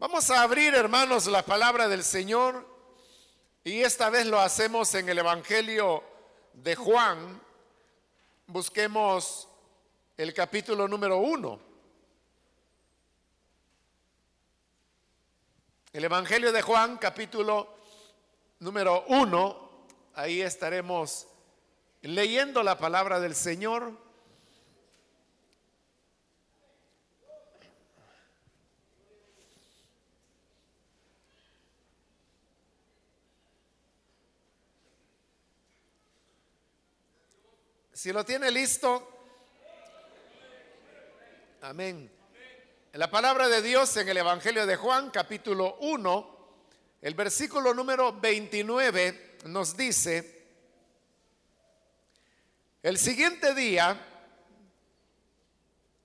Vamos a abrir, hermanos, la palabra del Señor y esta vez lo hacemos en el Evangelio de Juan. Busquemos el capítulo número uno. El Evangelio de Juan, capítulo número uno. Ahí estaremos leyendo la palabra del Señor. Si lo tiene listo, amén. La palabra de Dios en el Evangelio de Juan, capítulo 1, el versículo número 29 nos dice, el siguiente día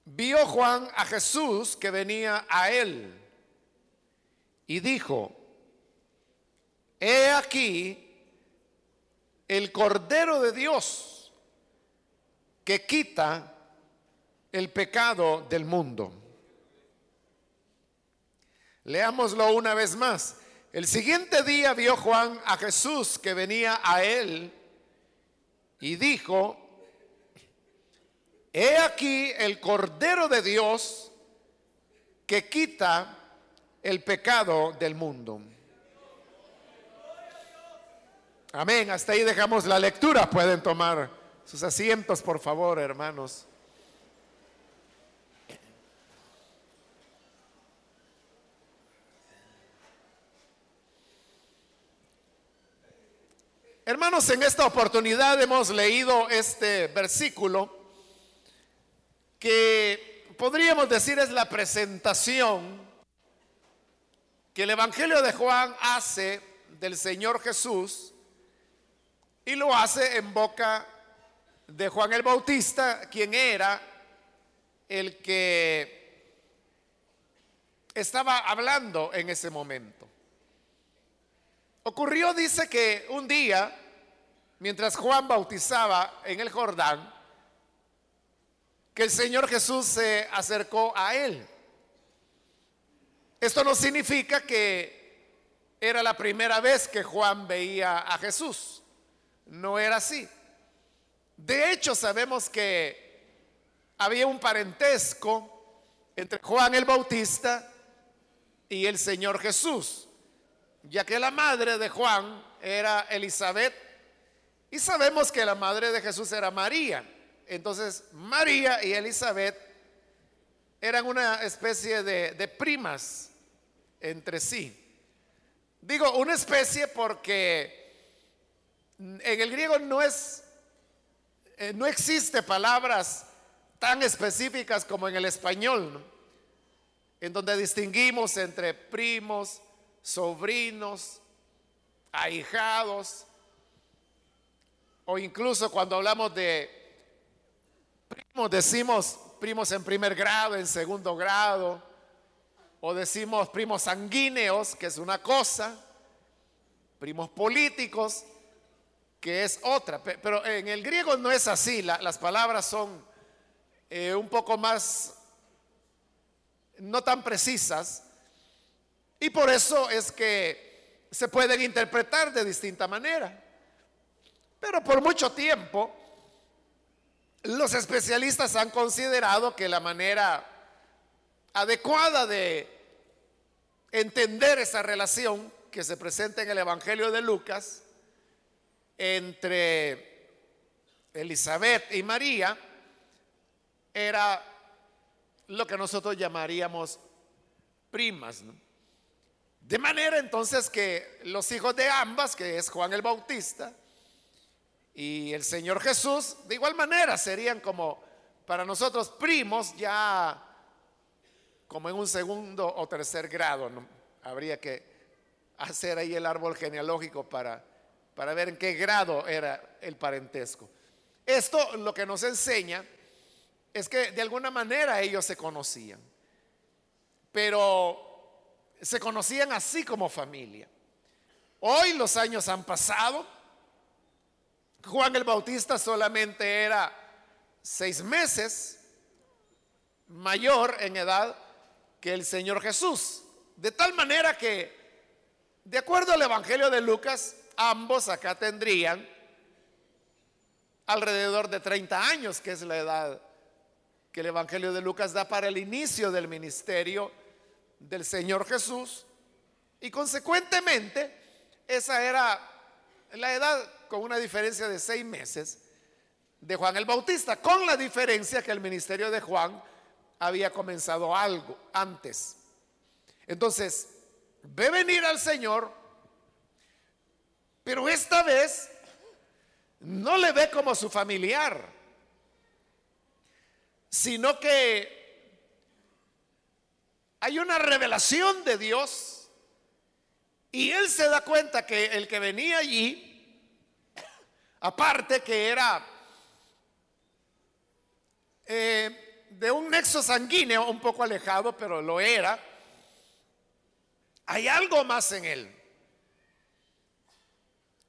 vio Juan a Jesús que venía a él y dijo, he aquí el Cordero de Dios que quita el pecado del mundo. Leámoslo una vez más. El siguiente día vio Juan a Jesús que venía a él y dijo, he aquí el Cordero de Dios que quita el pecado del mundo. Amén. Hasta ahí dejamos la lectura. Pueden tomar sus asientos, por favor, hermanos. Hermanos, en esta oportunidad hemos leído este versículo que podríamos decir es la presentación que el Evangelio de Juan hace del Señor Jesús y lo hace en boca de Juan el Bautista, quien era el que estaba hablando en ese momento. Ocurrió, dice que un día, mientras Juan bautizaba en el Jordán, que el Señor Jesús se acercó a él. Esto no significa que era la primera vez que Juan veía a Jesús. No era así. De hecho, sabemos que había un parentesco entre Juan el Bautista y el Señor Jesús, ya que la madre de Juan era Elizabeth y sabemos que la madre de Jesús era María. Entonces, María y Elizabeth eran una especie de, de primas entre sí. Digo una especie porque en el griego no es eh, no existe palabras tan específicas como en el español, en donde distinguimos entre primos, sobrinos, ahijados, o incluso cuando hablamos de primos, decimos primos en primer grado, en segundo grado, o decimos primos sanguíneos, que es una cosa, primos políticos, que es otra. Pero en el griego no es así, las palabras son eh, un poco más, no tan precisas, y por eso es que se pueden interpretar de distinta manera. Pero por mucho tiempo, los especialistas han considerado que la manera adecuada de entender esa relación que se presenta en el Evangelio de Lucas entre Elizabeth y María era lo que nosotros llamaríamos primas. De manera entonces que los hijos de ambas, que es Juan el Bautista y el Señor Jesús, de igual manera serían como para nosotros primos ya como en un segundo o tercer grado. Habría que hacer ahí el árbol genealógico para para ver en qué grado era el parentesco. Esto lo que nos enseña es que de alguna manera ellos se conocían, pero se conocían así como familia. Hoy los años han pasado. Juan el Bautista solamente era seis meses mayor en edad que el Señor Jesús. De tal manera que, de acuerdo al Evangelio de Lucas, ambos acá tendrían alrededor de 30 años, que es la edad que el Evangelio de Lucas da para el inicio del ministerio del Señor Jesús. Y consecuentemente, esa era la edad con una diferencia de seis meses de Juan el Bautista, con la diferencia que el ministerio de Juan había comenzado algo antes. Entonces, ve venir al Señor, pero esta vez no le ve como su familiar, sino que hay una revelación de Dios y él se da cuenta que el que venía allí, aparte que era eh, de un nexo sanguíneo un poco alejado, pero lo era, hay algo más en él.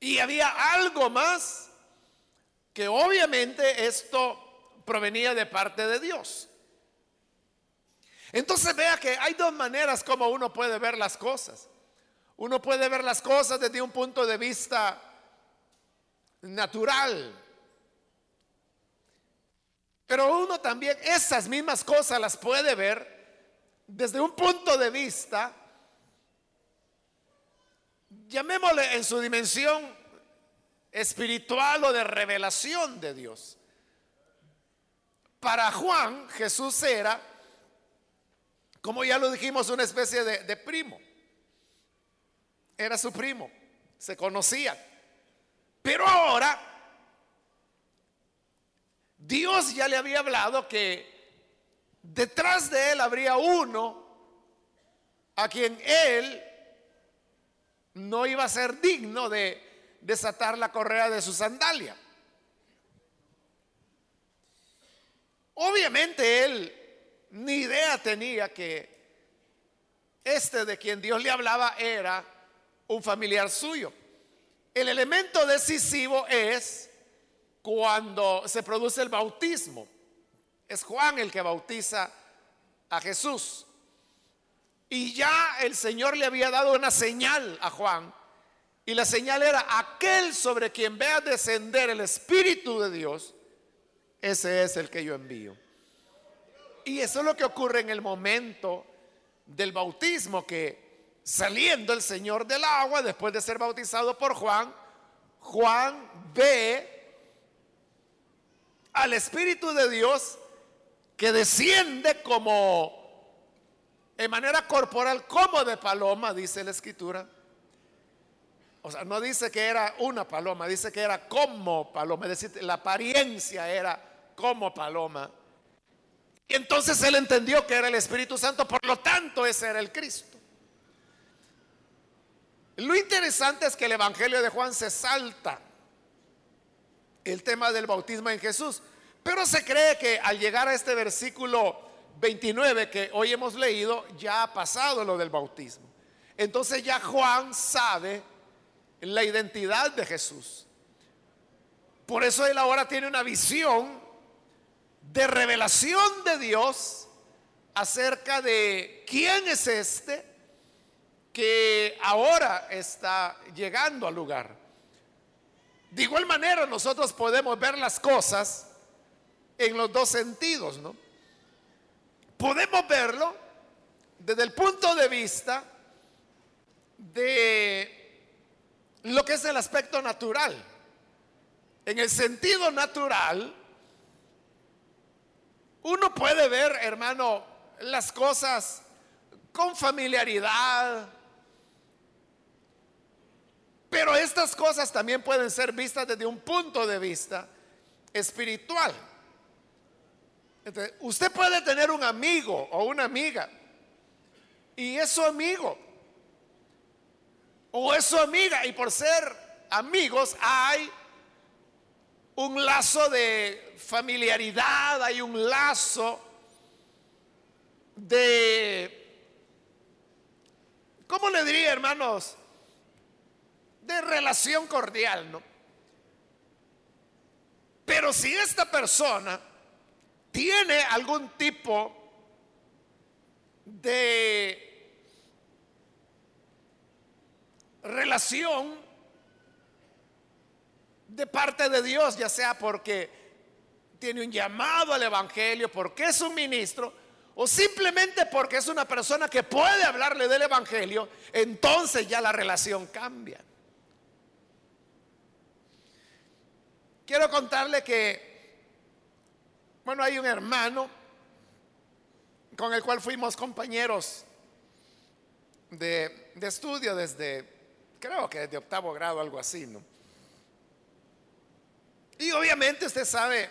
Y había algo más que obviamente esto provenía de parte de Dios. Entonces vea que hay dos maneras como uno puede ver las cosas. Uno puede ver las cosas desde un punto de vista natural. Pero uno también esas mismas cosas las puede ver desde un punto de vista, llamémosle en su dimensión espiritual o de revelación de Dios. Para Juan, Jesús era, como ya lo dijimos, una especie de, de primo. Era su primo, se conocía. Pero ahora, Dios ya le había hablado que detrás de él habría uno a quien él no iba a ser digno de desatar la correa de su sandalia. Obviamente él ni idea tenía que este de quien Dios le hablaba era un familiar suyo. El elemento decisivo es cuando se produce el bautismo. Es Juan el que bautiza a Jesús. Y ya el Señor le había dado una señal a Juan y la señal era aquel sobre quien vea descender el Espíritu de Dios, ese es el que yo envío. Y eso es lo que ocurre en el momento del bautismo, que saliendo el Señor del agua, después de ser bautizado por Juan, Juan ve al Espíritu de Dios que desciende como en manera corporal, como de paloma, dice la Escritura o sea, no dice que era una paloma, dice que era como paloma, es decir, la apariencia era como paloma. Y entonces él entendió que era el Espíritu Santo, por lo tanto ese era el Cristo. Lo interesante es que el Evangelio de Juan se salta el tema del bautismo en Jesús, pero se cree que al llegar a este versículo 29 que hoy hemos leído, ya ha pasado lo del bautismo. Entonces ya Juan sabe la identidad de Jesús. Por eso él ahora tiene una visión de revelación de Dios acerca de quién es este que ahora está llegando al lugar. De igual manera nosotros podemos ver las cosas en los dos sentidos, ¿no? Podemos verlo desde el punto de vista de lo que es el aspecto natural. En el sentido natural, uno puede ver, hermano, las cosas con familiaridad, pero estas cosas también pueden ser vistas desde un punto de vista espiritual. Usted puede tener un amigo o una amiga y es su amigo o es su amiga y por ser amigos hay un lazo de familiaridad, hay un lazo de, ¿cómo le diría hermanos? De relación cordial, ¿no? Pero si esta persona tiene algún tipo de revelación de parte de Dios, ya sea porque tiene un llamado al Evangelio, porque es un ministro, o simplemente porque es una persona que puede hablarle del Evangelio, entonces ya la relación cambia. Quiero contarle que, bueno, hay un hermano con el cual fuimos compañeros de, estudio desde, creo que desde octavo grado, algo así, ¿no? Y obviamente usted sabe,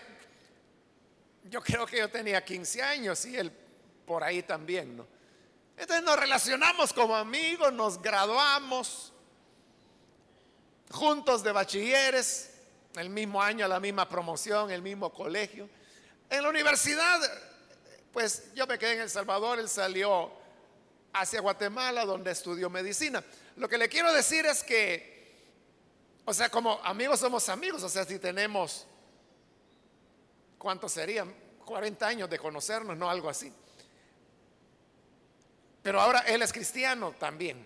yo creo que yo tenía 15 años y él por ahí también, ¿no? Entonces nos relacionamos como amigos, nos graduamos juntos de bachilleres, el mismo año, la misma promoción, el mismo colegio. En la universidad, pues yo me quedé en El Salvador, él salió hacia Guatemala, donde estudió medicina. Lo que le quiero decir es que, o sea, como amigos somos amigos, o sea, si tenemos, ¿cuántos serían? 40 años de conocernos, no algo así. Pero ahora él es cristiano también.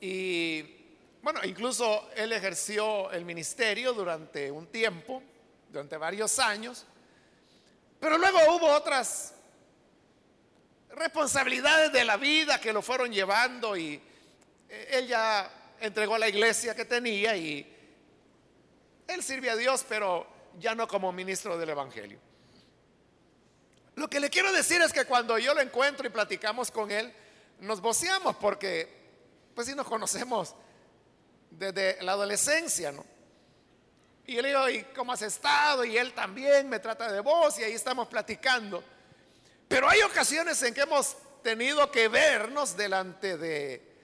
Y bueno, incluso él ejerció el ministerio durante un tiempo, durante varios años. Pero luego hubo otras responsabilidades de la vida que lo fueron llevando y eh, él ya entregó la iglesia que tenía y él sirve a Dios, pero ya no como ministro del Evangelio. Lo que le quiero decir es que cuando yo lo encuentro y platicamos con él, nos voceamos porque, pues si nos conocemos desde la adolescencia, ¿no? Y yo le digo, ¿y cómo has estado? Y él también me trata de voz y ahí estamos platicando. Pero hay ocasiones en que hemos tenido que vernos delante de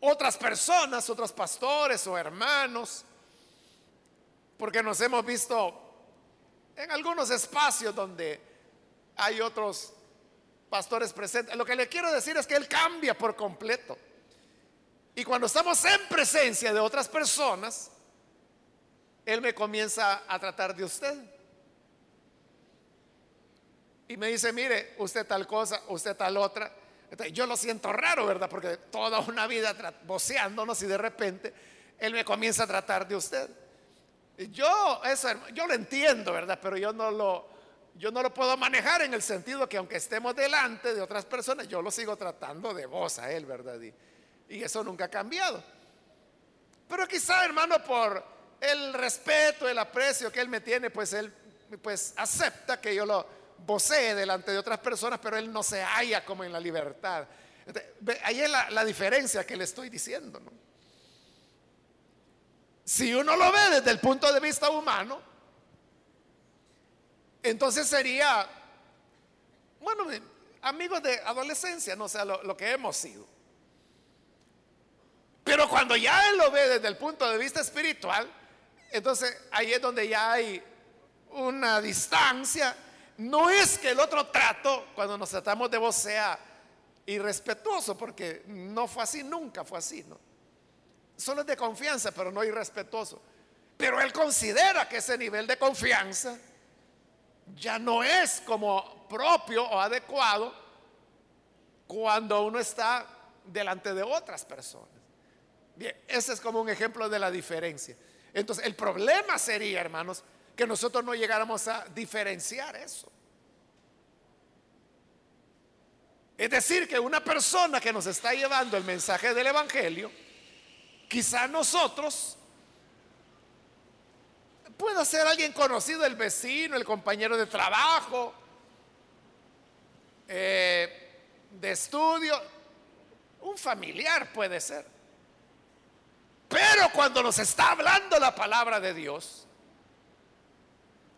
otras personas, otros pastores o hermanos, porque nos hemos visto en algunos espacios donde hay otros pastores presentes. Lo que le quiero decir es que Él cambia por completo. Y cuando estamos en presencia de otras personas, Él me comienza a tratar de usted. Y me dice, mire, usted tal cosa, usted tal otra. yo lo siento raro, ¿verdad? Porque toda una vida voceándonos y de repente Él me comienza a tratar de usted. Yo, eso, yo lo entiendo, ¿verdad? Pero yo no lo, yo no lo puedo manejar en el sentido que aunque estemos delante de otras personas, yo lo sigo tratando de voz a él, ¿verdad? Y, y eso nunca ha cambiado. Pero quizá, hermano, por el respeto, el aprecio que él me tiene, pues él pues acepta que yo lo vocee delante de otras personas, pero él no se halla como en la libertad. ahí es la, la diferencia que le estoy diciendo. Si uno lo ve desde el punto de vista humano, entonces sería, bueno, amigos de adolescencia, no sé, lo, lo que hemos sido. Pero cuando ya él lo ve desde el punto de vista espiritual, entonces ahí es donde ya hay una distancia. No es que el otro trato, cuando nos tratamos de voz, sea irrespetuoso, porque no fue así, nunca fue así, ¿no? solo es de confianza, pero no irrespetuoso. Pero él considera que ese nivel de confianza ya no es como propio o adecuado cuando uno está delante de otras personas. Bien, ese es como un ejemplo de la diferencia. Entonces, el problema sería, hermanos, que nosotros no llegáramos a diferenciar eso. Es decir, que una persona que nos está llevando el mensaje del Evangelio, Quizá nosotros pueda ser alguien conocido, el vecino, el compañero de trabajo, eh, de estudio, un familiar puede ser. Pero cuando nos está hablando la palabra de Dios,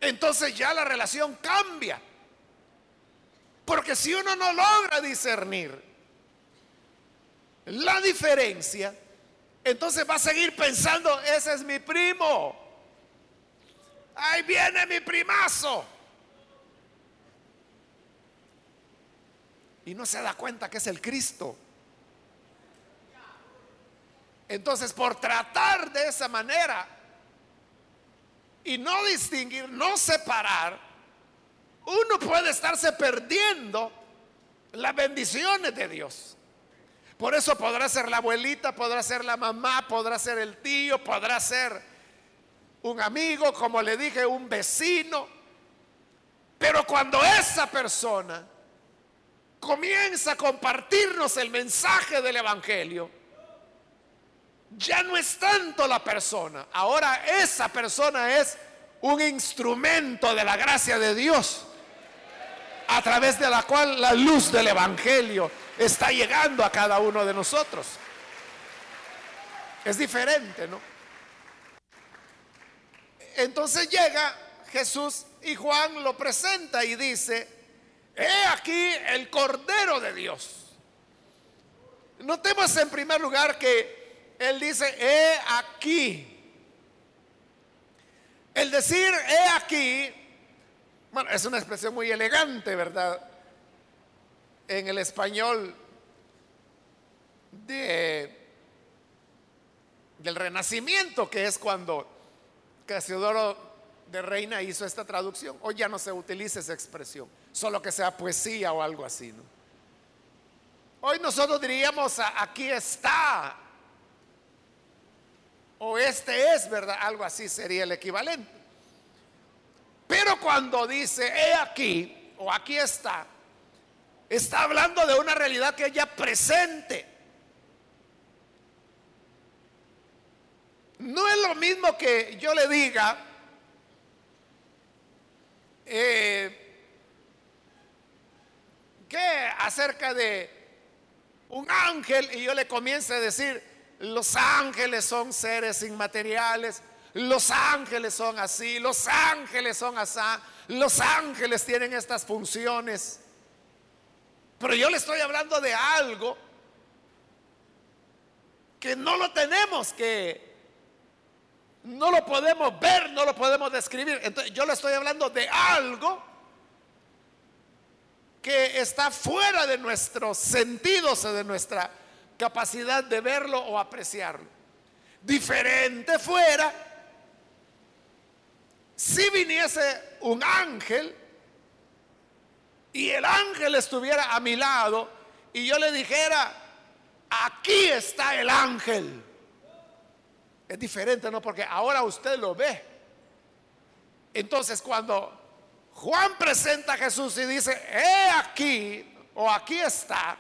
entonces ya la relación cambia. Porque si uno no logra discernir la diferencia, entonces va a seguir pensando, ese es mi primo. Ahí viene mi primazo. Y no se da cuenta que es el Cristo. Entonces, por tratar de esa manera y no distinguir, no separar, uno puede estarse perdiendo las bendiciones de Dios. Por eso podrá ser la abuelita, podrá ser la mamá, podrá ser el tío, podrá ser un amigo, como le dije, un vecino. Pero cuando esa persona comienza a compartirnos el mensaje del Evangelio, ya no es tanto la persona, ahora esa persona es un instrumento de la gracia de Dios, a través de la cual la luz del Evangelio está llegando a cada uno de nosotros. Es diferente, ¿no? Entonces llega Jesús y Juan lo presenta y dice, he aquí el Cordero de Dios. Notemos en primer lugar que él dice, he aquí. El decir he aquí, bueno, es una expresión muy elegante, ¿verdad? En el español de, del Renacimiento, que es cuando Casiodoro de Reina hizo esta traducción. Hoy ya no se utiliza esa expresión, solo que sea poesía o algo así. ¿no? Hoy nosotros diríamos, aquí está, o este es, ¿verdad? Algo así sería el equivalente. Pero cuando dice, he aquí, o aquí está, está hablando de una realidad que es ya presente. No es lo mismo que yo le diga, eh, que acerca de un ángel y yo le comience a decir, los ángeles son seres inmateriales, los ángeles son así, los ángeles son así, los ángeles tienen estas funciones. Pero yo le estoy hablando de algo que no lo tenemos que no lo podemos ver, no lo podemos describir. Entonces, yo le estoy hablando de algo que está fuera de nuestros sentidos o de nuestra capacidad de verlo o apreciarlo. Diferente fuera si viniese un ángel y el ángel estuviera a mi lado y yo le dijera, aquí está el ángel. Es diferente, ¿no? Porque ahora usted lo ve. Entonces cuando Juan presenta a Jesús y dice, he aquí, o aquí está,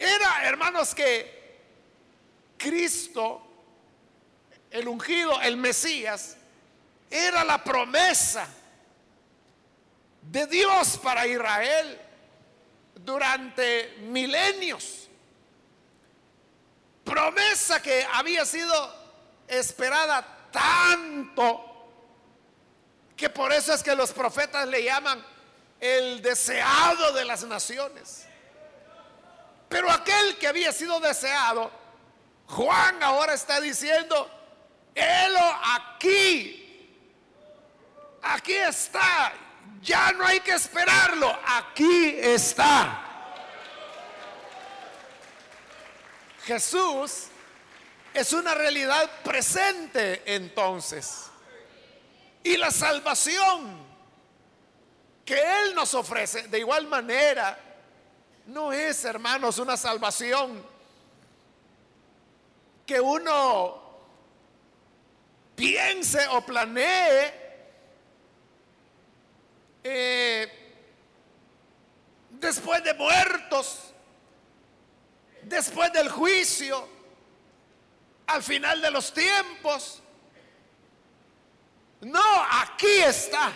era, hermanos, que Cristo, el ungido, el Mesías, era la promesa de Dios para Israel durante milenios promesa que había sido esperada tanto que por eso es que los profetas le llaman el deseado de las naciones. Pero aquel que había sido deseado, Juan ahora está diciendo, helo aquí, aquí está, ya no hay que esperarlo, aquí está. Jesús es una realidad presente entonces. Y la salvación que Él nos ofrece, de igual manera, no es, hermanos, una salvación que uno piense o planee eh, después de muertos después del juicio, al final de los tiempos. No, aquí está.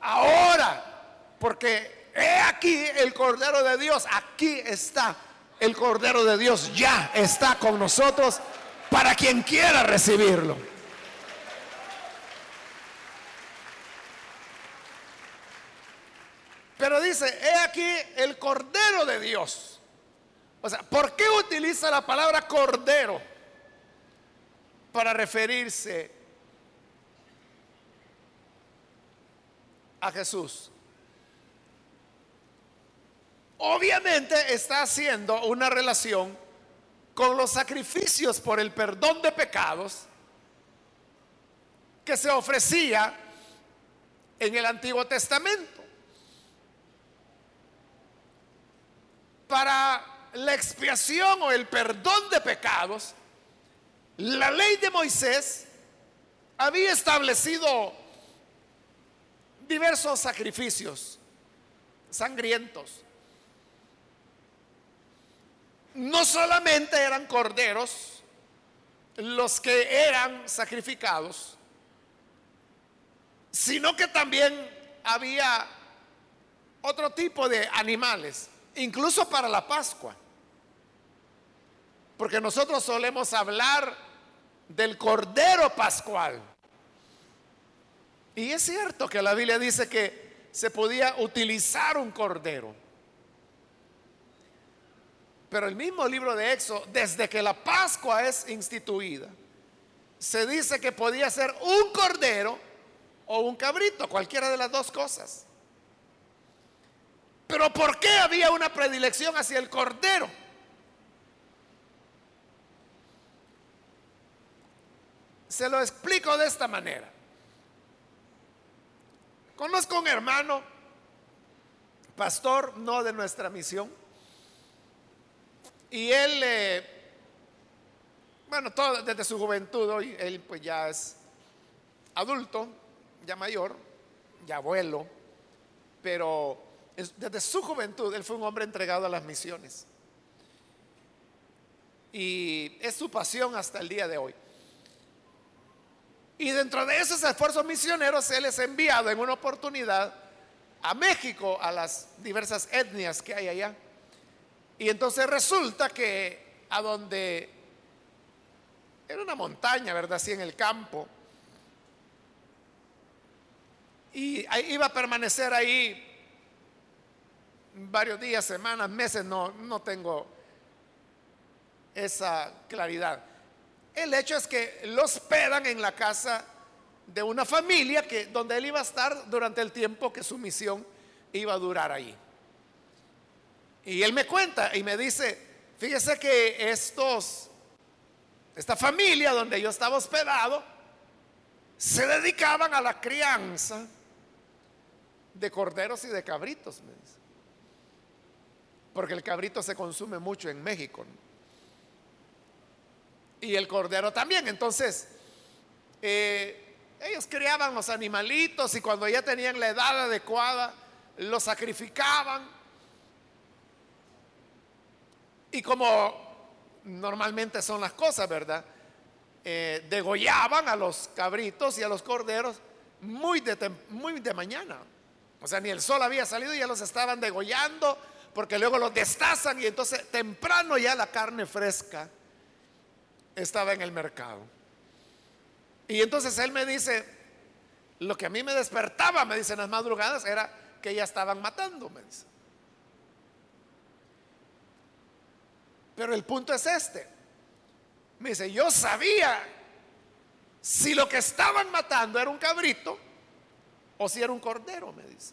Ahora, porque he aquí el Cordero de Dios, aquí está el Cordero de Dios, ya está con nosotros para quien quiera recibirlo. Pero dice, he aquí el Cordero de Dios o sea, ¿por qué utiliza la palabra cordero para referirse a Jesús? Obviamente está haciendo una relación con los sacrificios por el perdón de pecados que se ofrecía en el Antiguo Testamento. para la expiación o el perdón de pecados, la ley de Moisés había establecido diversos sacrificios sangrientos. No solamente eran corderos los que eran sacrificados, sino que también había otro tipo de animales, incluso para la Pascua. Porque nosotros solemos hablar del cordero pascual. Y es cierto que la Biblia dice que se podía utilizar un cordero. Pero el mismo libro de Éxodo, desde que la Pascua es instituida, se dice que podía ser un cordero o un cabrito, cualquiera de las dos cosas. Pero ¿por qué había una predilección hacia el cordero? Se lo explico de esta manera. Conozco un hermano, pastor, no de nuestra misión, y él, eh, bueno, desde su juventud, hoy él pues ya es adulto, ya mayor, ya abuelo, pero desde su juventud él fue un hombre entregado a las misiones. Y es su pasión hasta el día de hoy. Y dentro de esos esfuerzos misioneros, él es enviado en una oportunidad a México, a las diversas etnias que hay allá. Y entonces resulta que a donde era una montaña, ¿verdad? Así en el campo. Y iba a permanecer ahí varios días, semanas, meses, no, no tengo esa claridad. El hecho es que lo hospedan en la casa de una familia que, donde él iba a estar durante el tiempo que su misión iba a durar ahí. Y él me cuenta y me dice, fíjese que estos, esta familia donde yo estaba hospedado, se dedicaban a la crianza de corderos y de cabritos, me dice. Porque el cabrito se consume mucho en México. Y el cordero también. Entonces, eh, ellos criaban los animalitos y cuando ya tenían la edad adecuada, los sacrificaban y como normalmente son las cosas, ¿verdad? Eh, degollaban a los cabritos y a los corderos muy de, muy de mañana. O sea, ni el sol había salido y ya los estaban degollando porque luego los destazan y entonces temprano ya la carne fresca estaba en el mercado. Y entonces él me dice, lo que a mí me despertaba, me dicen las madrugadas, era que ya estaban matando, me dice. Pero el punto es este. Me dice, yo sabía si lo que estaban matando era un cabrito o si era un cordero, me dice.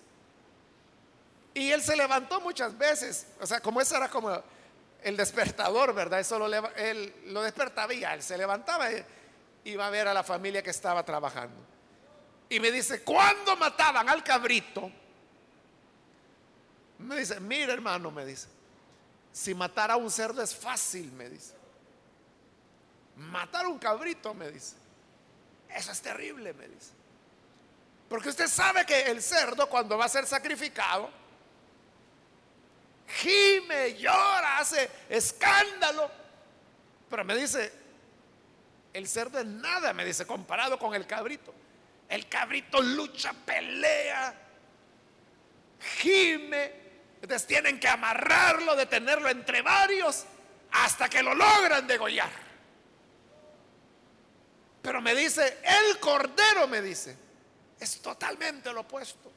Y él se levantó muchas veces, o sea, como ese era como el despertador, ¿verdad? Eso lo, él lo despertaba y él se levantaba y iba a ver a la familia que estaba trabajando. Y me dice, ¿cuándo mataban al cabrito? Me dice, mira hermano, me dice, si matar a un cerdo es fácil, me dice. Matar a un cabrito, me dice. Eso es terrible, me dice. Porque usted sabe que el cerdo cuando va a ser sacrificado, gime, llora, hace escándalo. Pero me dice, el cerdo es nada, me dice, comparado con el cabrito. El cabrito lucha, pelea, gime, entonces tienen que amarrarlo, detenerlo entre varios hasta que lo logran degollar. Pero me dice, el cordero me dice, es totalmente lo opuesto.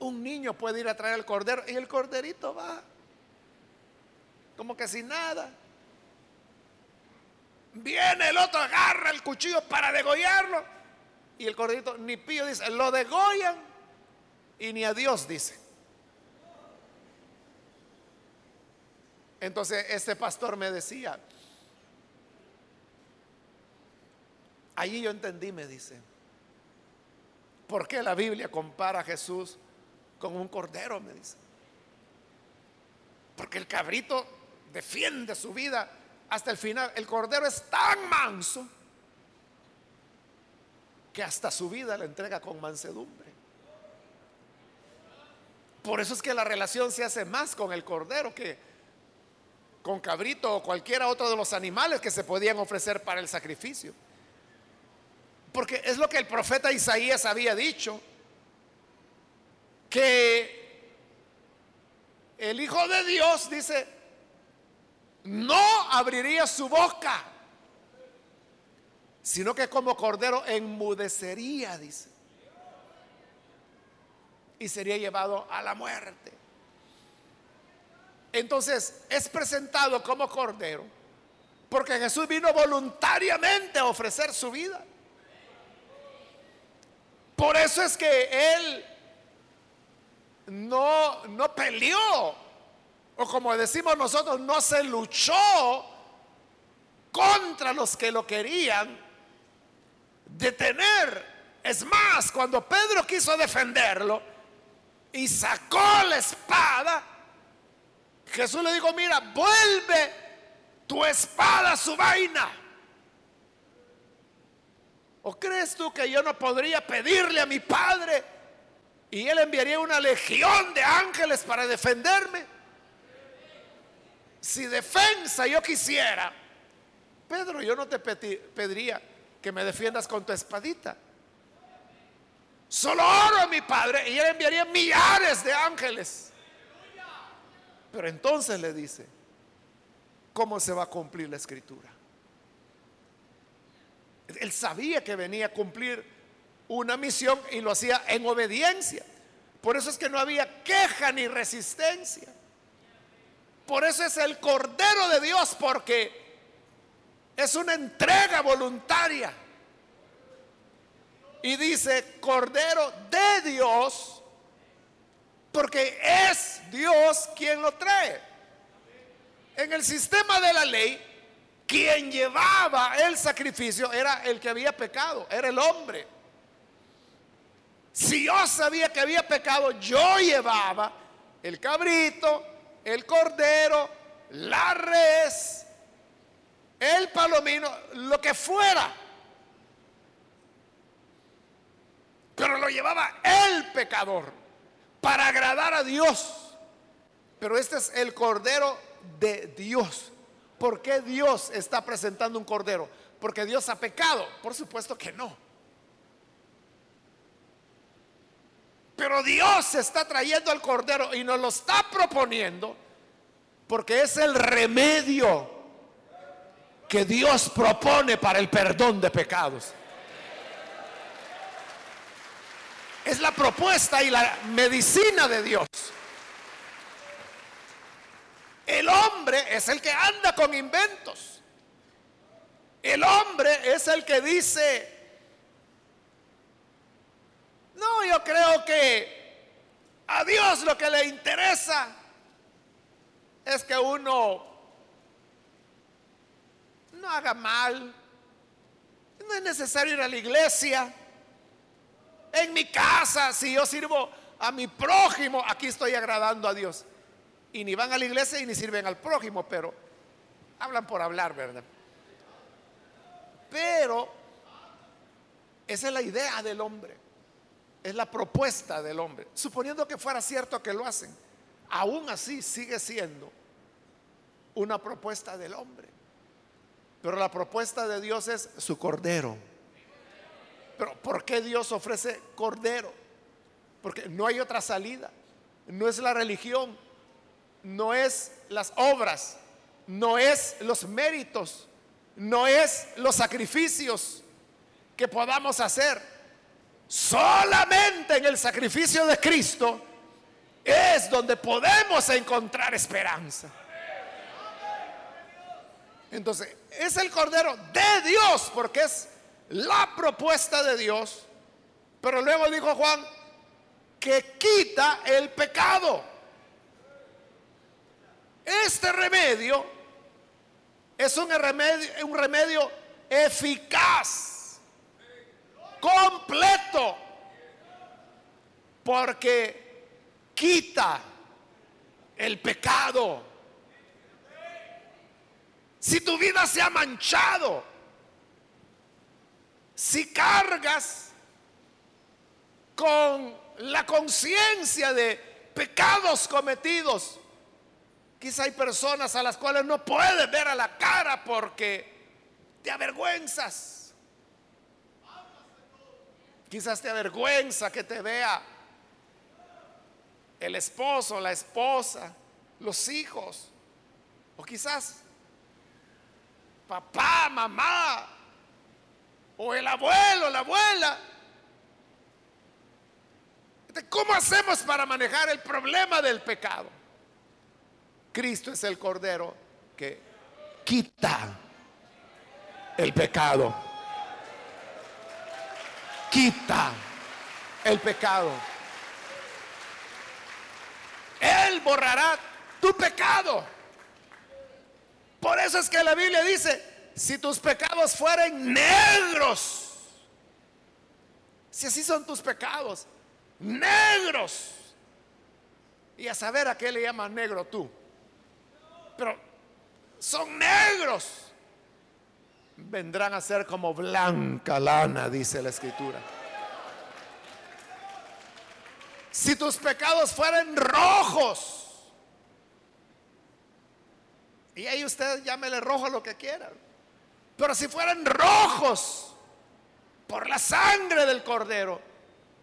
Un niño puede ir a traer el cordero y el corderito va como que sin nada. Viene el otro, agarra el cuchillo para degollarlo y el corderito ni pío dice, lo degollan y ni a Dios dice. Entonces este pastor me decía, allí yo entendí, me dice, ¿por qué la Biblia compara a Jesús con un cordero? Me dice. Porque el cabrito defiende su vida hasta el final. El cordero es tan manso que hasta su vida la entrega con mansedumbre. Por eso es que la relación se hace más con el cordero que con cabrito o cualquiera otro de los animales que se podían ofrecer para el sacrificio. Porque es lo que el profeta Isaías había dicho, que el Hijo de Dios dice, no abriría su boca, sino que como cordero enmudecería, dice, y sería llevado a la muerte. Entonces es presentado como cordero, porque Jesús vino voluntariamente a ofrecer su vida. Por eso es que Él no, no peleó, o como decimos nosotros, no se luchó contra los que lo querían detener. Es más, cuando Pedro quiso defenderlo y sacó la espada, Jesús le dijo, mira, vuelve tu espada a su vaina. ¿O crees tú que yo no podría pedirle a mi Padre y Él enviaría una legión de ángeles para defenderme? Si defensa yo quisiera, Pedro, yo no te pediría que me defiendas con tu espadita. Solo oro a mi Padre y Él enviaría millares de ángeles. Pero entonces le dice, ¿cómo se va a cumplir la escritura? Él sabía que venía a cumplir una misión y lo hacía en obediencia. Por eso es que no había queja ni resistencia. Por eso es el Cordero de Dios, porque es una entrega voluntaria. Y dice, Cordero de Dios, porque es Dios quien lo trae. En el sistema de la ley, quien llevaba el sacrificio era el que había pecado, era el hombre. Si yo sabía que había pecado, yo llevaba el cabrito, el cordero, la res, el palomino, lo que fuera. Pero lo llevaba el pecador para agradar a Dios. Pero este es el cordero de Dios. ¿Por qué Dios está presentando un cordero? ¿Porque Dios ha pecado? Por supuesto que no. Pero Dios está trayendo al cordero y nos lo está proponiendo porque es el remedio que Dios propone para el perdón de pecados. Es la propuesta y la medicina de Dios. El hombre es el que anda con inventos. El hombre es el que dice, no, yo creo que a Dios lo que le interesa es que uno no haga mal. No es necesario ir a la iglesia. En mi casa, si yo sirvo a mi prójimo, aquí estoy agradando a Dios y ni van a la iglesia y ni sirven al prójimo, pero hablan por hablar, ¿verdad? Pero esa es la idea del hombre, es la propuesta del hombre. Suponiendo que fuera cierto que lo hacen, aún así sigue siendo una propuesta del hombre. Pero la propuesta de Dios es su cordero. Pero ¿por qué Dios ofrece cordero? Porque no hay otra salida. No es la religión, no es las obras, no es los méritos, no es los sacrificios que podamos hacer. Solamente en el sacrificio de Cristo es donde podemos encontrar esperanza. Entonces, es el Cordero de Dios, porque es la propuesta de Dios. Pero luego dijo Juan, que quita el pecado. Este remedio es un remedio, un remedio eficaz, completo, porque quita el pecado. Si tu vida se ha manchado, si cargas con la conciencia de pecados cometidos, quizá hay personas a las cuales no puedes ver a la cara porque te avergüenzas. Quizás te avergüenza que te vea el esposo, la esposa, los hijos, o quizás papá, mamá, o el abuelo, la abuela. ¿Cómo hacemos para manejar el problema del pecado? Cristo es el Cordero que quita el pecado. Quita el pecado. Él borrará tu pecado. Por eso es que la Biblia dice, si tus pecados fueren negros, si así son tus pecados, negros, y a saber a qué le llamas negro tú, pero son negros, vendrán a ser como blanca lana, dice la escritura. Si tus pecados fueran rojos, y ahí usted llámele rojo lo que quiera, pero si fueran rojos por la sangre del cordero,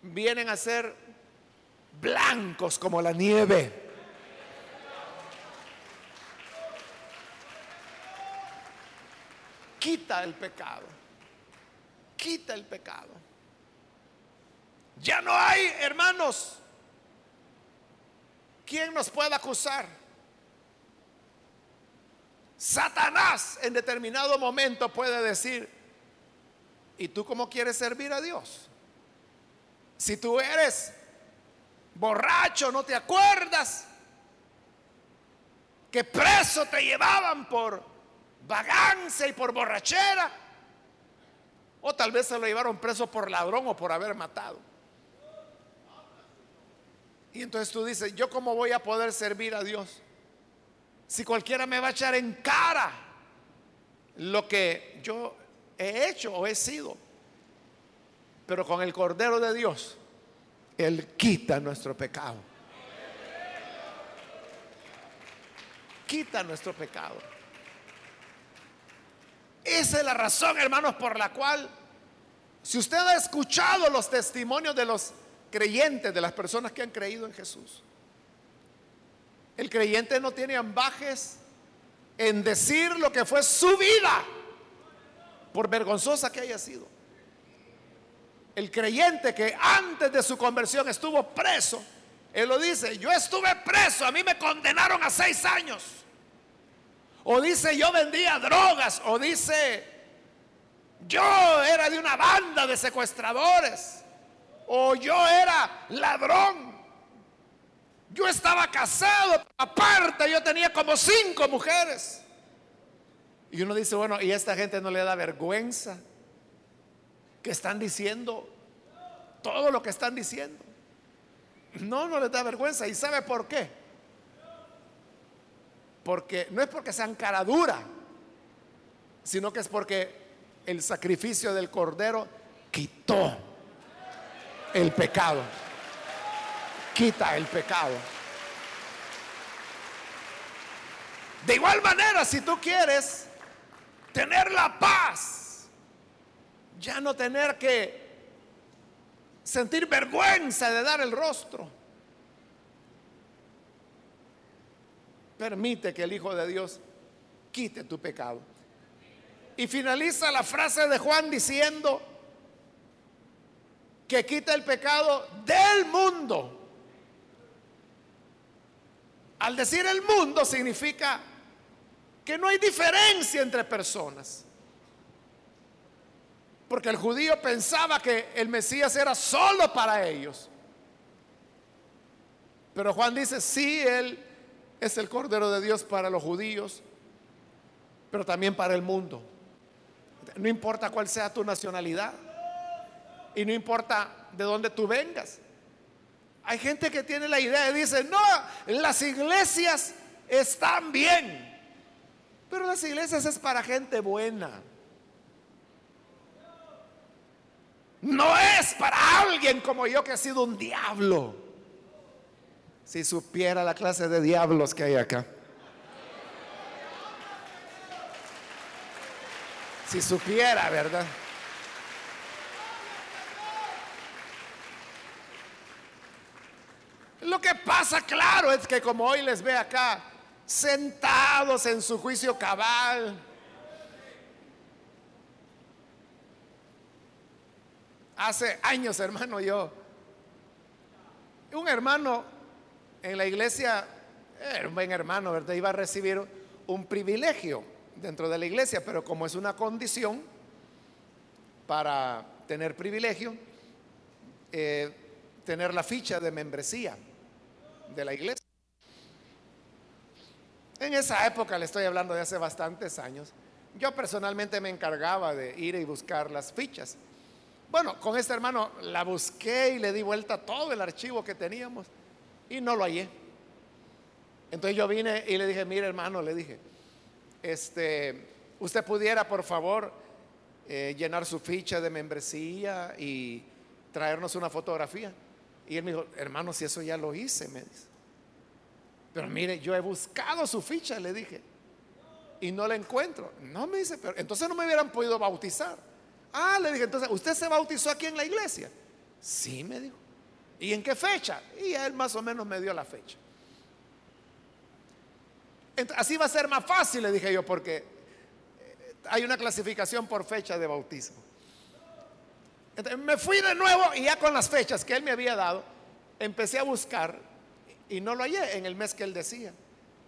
vienen a ser blancos como la nieve. Quita el pecado. Quita el pecado. Ya no hay, hermanos, ¿quién nos puede acusar? Satanás en determinado momento puede decir, ¿y tú cómo quieres servir a Dios? Si tú eres borracho, no te acuerdas que preso te llevaban por vagancia y por borrachera. O tal vez se lo llevaron preso por ladrón o por haber matado. Y entonces tú dices, ¿yo cómo voy a poder servir a Dios? Si cualquiera me va a echar en cara lo que yo he hecho o he sido. Pero con el Cordero de Dios, Él quita nuestro pecado. Quita nuestro pecado. Esa es la razón, hermanos, por la cual, si usted ha escuchado los testimonios de los creyentes, de las personas que han creído en Jesús. El creyente no tiene ambajes en decir lo que fue su vida, por vergonzosa que haya sido. El creyente que antes de su conversión estuvo preso, él lo dice, yo estuve preso, a mí me condenaron a seis años. O dice, yo vendía drogas, o dice, yo era de una banda de secuestradores o yo era ladrón. Yo estaba casado, aparte yo tenía como cinco mujeres. Y uno dice, bueno, ¿y a esta gente no le da vergüenza? Que están diciendo todo lo que están diciendo. No, no les da vergüenza. ¿Y sabe por qué? Porque no es porque sean cara dura, sino que es porque el sacrificio del cordero quitó el pecado. Quita el pecado. De igual manera, si tú quieres tener la paz, ya no tener que sentir vergüenza de dar el rostro, permite que el Hijo de Dios quite tu pecado. Y finaliza la frase de Juan diciendo, que quita el pecado del mundo. Al decir el mundo significa que no hay diferencia entre personas. Porque el judío pensaba que el Mesías era solo para ellos. Pero Juan dice, sí, Él es el Cordero de Dios para los judíos, pero también para el mundo. No importa cuál sea tu nacionalidad. Y no importa de dónde tú vengas. Hay gente que tiene la idea y dice, no, las iglesias están bien. Pero las iglesias es para gente buena. No es para alguien como yo que ha sido un diablo. Si supiera la clase de diablos que hay acá. Si supiera, ¿verdad? Lo que pasa, claro, es que como hoy les ve acá, sentados en su juicio cabal, hace años, hermano, yo, un hermano en la iglesia, era un buen hermano, ¿verdad? Iba a recibir un privilegio dentro de la iglesia, pero como es una condición para tener privilegio, eh, tener la ficha de membresía de la iglesia. En esa época, le estoy hablando de hace bastantes años, yo personalmente me encargaba de ir y buscar las fichas. Bueno, con este hermano la busqué y le di vuelta todo el archivo que teníamos y no lo hallé. Entonces yo vine y le dije, mire hermano, le dije, este, usted pudiera por favor eh, llenar su ficha de membresía y traernos una fotografía. Y él me dijo, hermano, si eso ya lo hice, me dice. Pero mire, yo he buscado su ficha, le dije, y no la encuentro. No me dice, pero entonces no me hubieran podido bautizar. Ah, le dije, entonces, ¿usted se bautizó aquí en la iglesia? Sí, me dijo. ¿Y en qué fecha? Y él más o menos me dio la fecha. así va a ser más fácil, le dije yo, porque eh, hay una clasificación por fecha de bautismo me fui de nuevo y ya con las fechas que él me había dado, empecé a buscar y no lo hallé en el mes que él decía.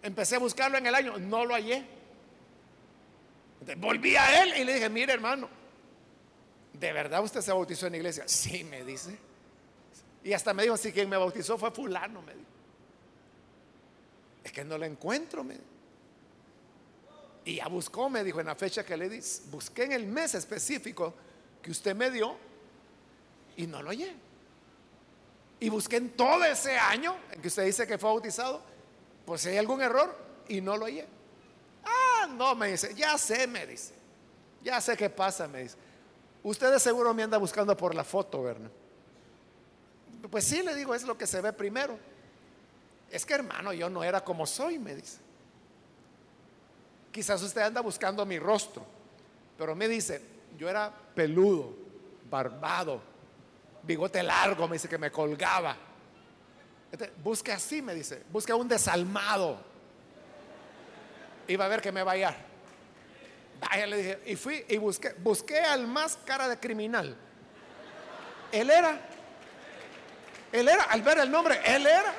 Empecé a buscarlo en el año, no lo hallé. volví a él y le dije, mire hermano, ¿de verdad usted se bautizó en la iglesia? Sí, me dice. Y hasta me dijo, si quien me bautizó fue fulano, me dijo. Es que no lo encuentro, me Y ya buscó, me dijo, en la fecha que le di, busqué en el mes específico que usted me dio y no lo hallé. Y busqué en todo ese año en que usted dice que fue bautizado, pues si hay algún error y no lo hallé. Ah, no, me dice, ya sé, me dice. Ya sé qué pasa, me dice. Usted de seguro me anda buscando por la foto, ¿verdad? Pues sí, le digo, es lo que se ve primero. Es que hermano, yo no era como soy, me dice. Quizás usted anda buscando mi rostro, pero me dice, yo era peludo, barbado, bigote largo, me dice que me colgaba. Este, busque así, me dice, busque un desalmado. Iba a ver que me va a. Vaya, le dije, y fui y busqué, busqué al más cara de criminal. Él era, él era, al ver el nombre, él era.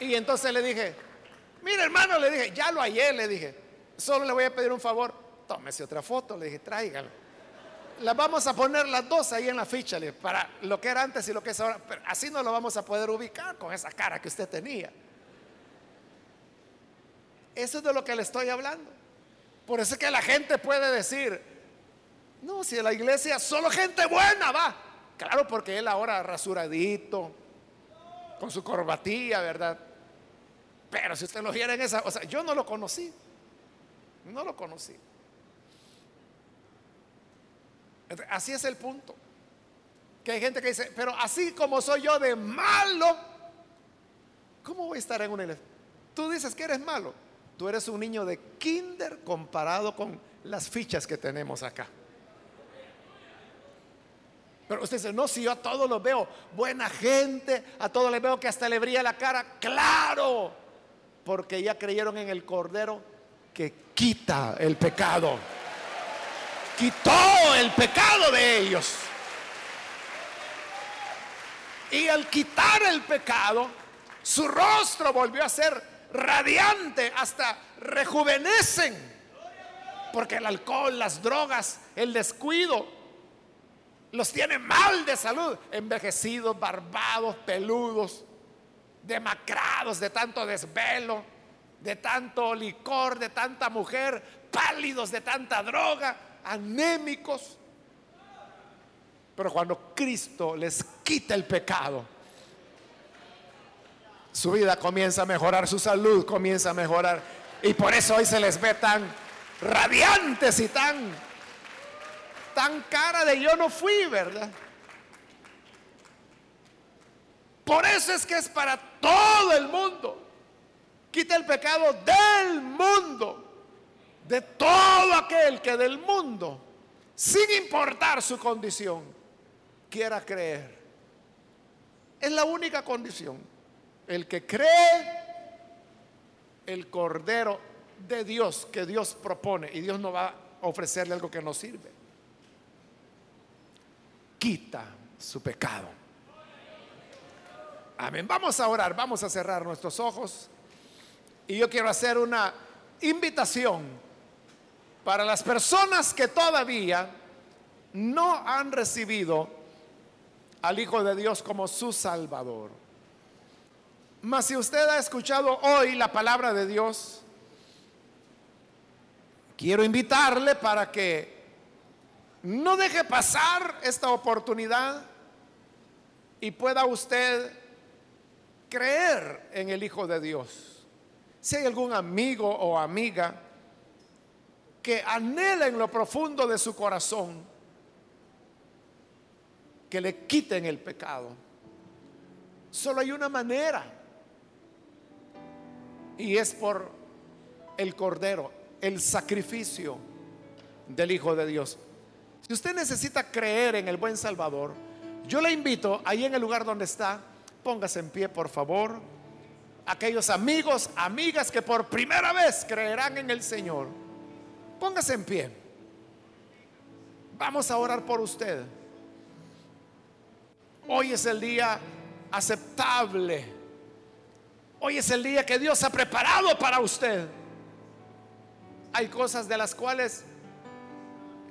Y entonces le dije, mire hermano, le dije, ya lo hallé, le dije, solo le voy a pedir un favor, tómese otra foto, le dije, tráigala. La vamos a poner las dos ahí en la ficha, para lo que era antes y lo que es ahora, pero así no lo vamos a poder ubicar con esa cara que usted tenía. Eso es de lo que le estoy hablando. Por eso es que la gente puede decir, no, si la iglesia solo gente buena va. Claro, porque él ahora rasuradito, con su corbatilla, ¿verdad? Pero si usted lo viera en esa, o sea, yo no lo conocí. No lo conocí. Así es el punto. Que hay gente que dice, pero así como soy yo de malo, ¿cómo voy a estar en una iglesia? Tú dices que eres malo. Tú eres un niño de kinder comparado con las fichas que tenemos acá. Pero usted dice, no, si yo a todos los veo buena gente, a todos les veo que hasta le brilla la cara. Claro, porque ya creyeron en el Cordero que quita el pecado. Quitó el pecado de ellos. Y al quitar el pecado, su rostro volvió a ser radiante, hasta rejuvenecen. Porque el alcohol, las drogas, el descuido, los tiene mal de salud, envejecidos, barbados, peludos demacrados de tanto desvelo, de tanto licor, de tanta mujer, pálidos de tanta droga. anémicos. Pero cuando Cristo les quita el pecado, su vida comienza a mejorar, su salud comienza a mejorar. Y por eso hoy se les ve tan radiantes y tan, tan cara de yo no fui, ¿verdad? Por eso es que es para todo el mundo. Quita el pecado del mundo. De todo aquel que del mundo, sin importar su condición, quiera creer. Es la única condición. El que cree el Cordero de Dios que Dios propone y Dios no va a ofrecerle algo que no sirve. Quita su pecado. Amén. Vamos a orar, vamos a cerrar nuestros ojos. Y yo quiero hacer una invitación para las personas que todavía no han recibido al Hijo de Dios como su Salvador. Mas si usted ha escuchado hoy la palabra de Dios, quiero invitarle para que no deje pasar esta oportunidad y pueda usted creer en el Hijo de Dios. Si hay algún amigo o amiga que anhela en lo profundo de su corazón que le quiten el pecado, solo hay una manera y es por el Cordero, el sacrificio del Hijo de Dios. Si usted necesita creer en el buen Salvador, yo le invito ahí en el lugar donde está, Póngase en pie, por favor. Aquellos amigos, amigas que por primera vez creerán en el Señor. Póngase en pie. Vamos a orar por usted. Hoy es el día aceptable. Hoy es el día que Dios ha preparado para usted. Hay cosas de las cuales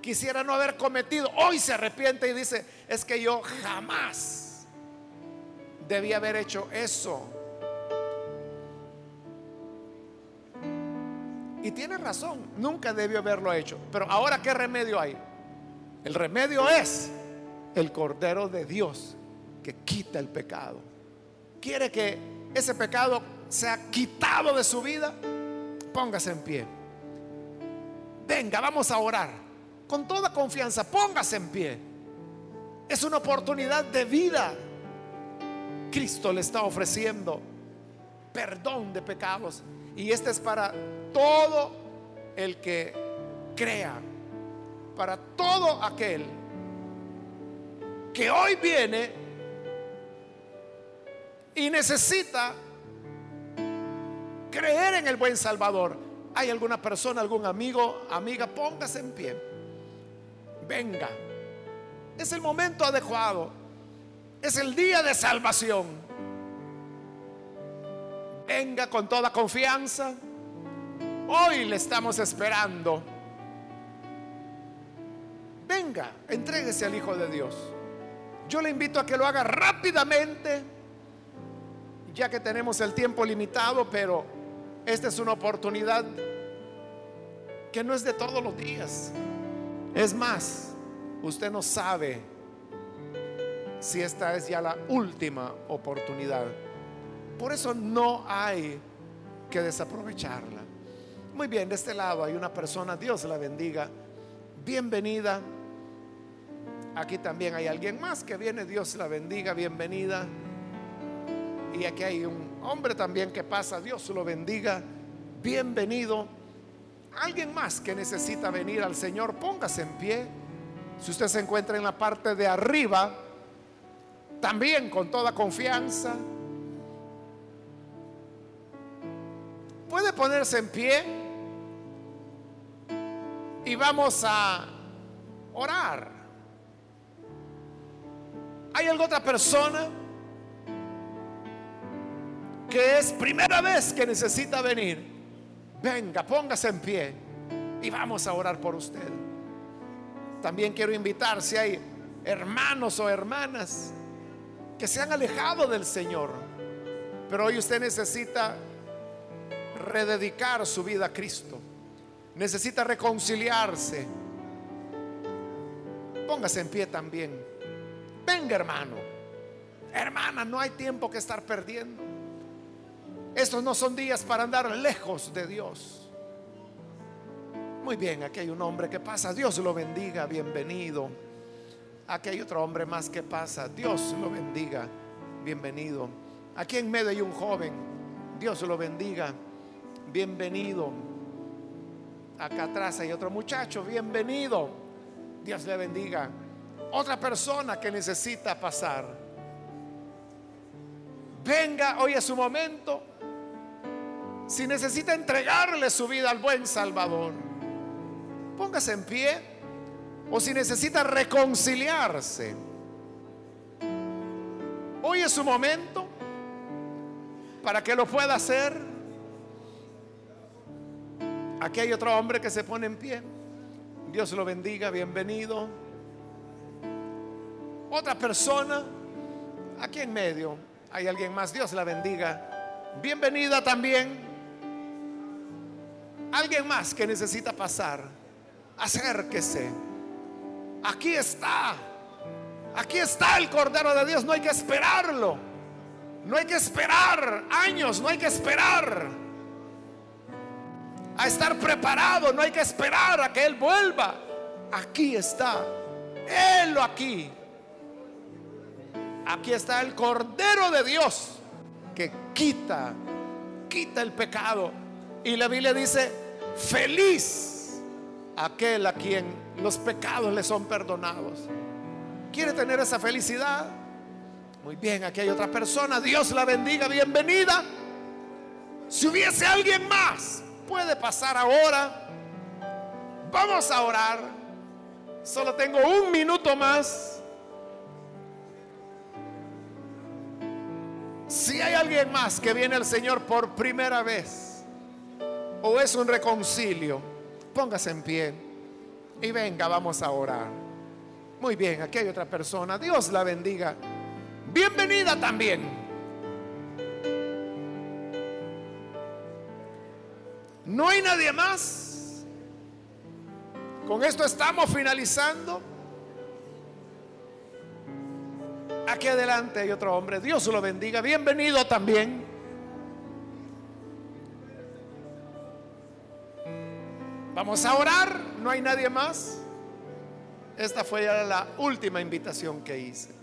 quisiera no haber cometido. Hoy se arrepiente y dice, es que yo jamás debía haber hecho eso. Y tiene razón, nunca debió haberlo hecho. Pero ahora, ¿qué remedio hay? El remedio es el Cordero de Dios que quita el pecado. ¿Quiere que ese pecado sea quitado de su vida? Póngase en pie. Venga, vamos a orar. Con toda confianza, póngase en pie. Es una oportunidad de vida. Cristo le está ofreciendo perdón de pecados. Y este es para todo el que crea, para todo aquel que hoy viene y necesita creer en el buen Salvador. ¿Hay alguna persona, algún amigo, amiga? Póngase en pie. Venga. Es el momento adecuado. Es el día de salvación. Venga con toda confianza. Hoy le estamos esperando. Venga, entréguese al Hijo de Dios. Yo le invito a que lo haga rápidamente, ya que tenemos el tiempo limitado, pero esta es una oportunidad que no es de todos los días. Es más, usted no sabe si esta es ya la última oportunidad. Por eso no hay que desaprovecharla. Muy bien, de este lado hay una persona, Dios la bendiga. Bienvenida. Aquí también hay alguien más que viene, Dios la bendiga, bienvenida. Y aquí hay un hombre también que pasa, Dios lo bendiga, bienvenido. Alguien más que necesita venir al Señor, póngase en pie. Si usted se encuentra en la parte de arriba, también con toda confianza. Puede ponerse en pie y vamos a orar. ¿Hay alguna otra persona que es primera vez que necesita venir? Venga, póngase en pie y vamos a orar por usted. También quiero invitar si hay hermanos o hermanas que se han alejado del Señor. Pero hoy usted necesita rededicar su vida a Cristo. Necesita reconciliarse Póngase en pie también. Venga, hermano. Hermana, no hay tiempo que estar perdiendo. Estos no son días para andar lejos de Dios. Muy bien, aquí hay un hombre que pasa. Dios lo bendiga, bienvenido. Aquí hay otro hombre más que pasa. Dios lo bendiga, bienvenido. Aquí en medio hay un joven. Dios lo bendiga, bienvenido. Acá atrás hay otro muchacho, bienvenido. Dios le bendiga. Otra persona que necesita pasar. Venga, hoy es su momento. Si necesita entregarle su vida al buen Salvador, póngase en pie. O si necesita reconciliarse, hoy es su momento para que lo pueda hacer. Aquí hay otro hombre que se pone en pie. Dios lo bendiga, bienvenido. Otra persona, aquí en medio, hay alguien más, Dios la bendiga. Bienvenida también. Alguien más que necesita pasar, acérquese. Aquí está. Aquí está el Cordero de Dios. No hay que esperarlo. No hay que esperar años. No hay que esperar a estar preparado. No hay que esperar a que Él vuelva. Aquí está. Él aquí. Aquí está el Cordero de Dios que quita, quita el pecado. Y la Biblia dice, feliz aquel a quien los pecados le son perdonados. ¿Quiere tener esa felicidad? Muy bien, aquí hay otra persona. Dios la bendiga, bienvenida. Si hubiese alguien más, puede pasar ahora. Vamos a orar. Solo tengo un minuto más. Si hay alguien más que viene al Señor por primera vez o es un reconcilio, póngase en pie y venga, vamos a orar. Muy bien, aquí hay otra persona. Dios la bendiga. Bienvenida también. No hay nadie más. Con esto estamos finalizando. Aquí adelante hay otro hombre. Dios lo bendiga. Bienvenido también. Vamos a orar. No hay nadie más. Esta fue ya la última invitación que hice.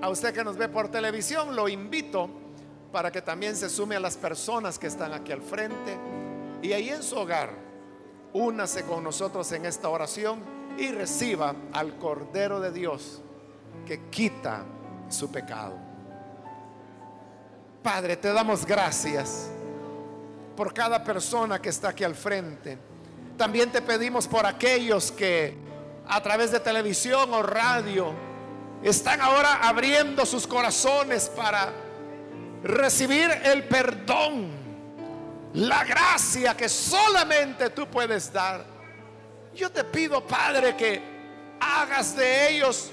A usted que nos ve por televisión, lo invito para que también se sume a las personas que están aquí al frente y ahí en su hogar, únase con nosotros en esta oración y reciba al Cordero de Dios que quita su pecado. Padre, te damos gracias por cada persona que está aquí al frente. También te pedimos por aquellos que a través de televisión o radio están ahora abriendo sus corazones para recibir el perdón, la gracia que solamente tú puedes dar. Yo te pido, Padre, que hagas de ellos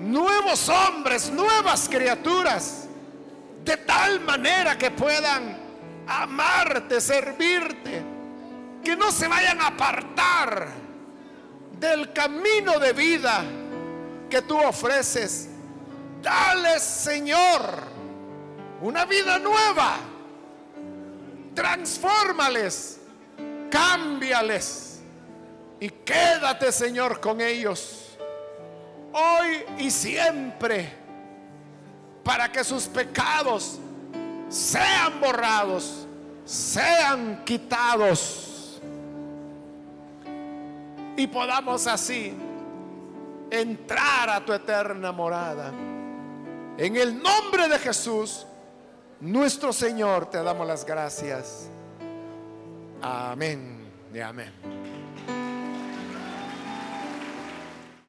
nuevos hombres, nuevas criaturas, de tal manera que puedan amarte, servirte, que no se vayan a apartar del camino de vida que tú ofreces. Dale, Señor, una vida nueva. Transfórmales, cámbiales y quédate, Señor, con ellos hoy y siempre para que sus pecados sean borrados, sean quitados y podamos así entrar a tu eterna morada. En el nombre de Jesús, nuestro Señor, te damos las gracias. Amén y amén.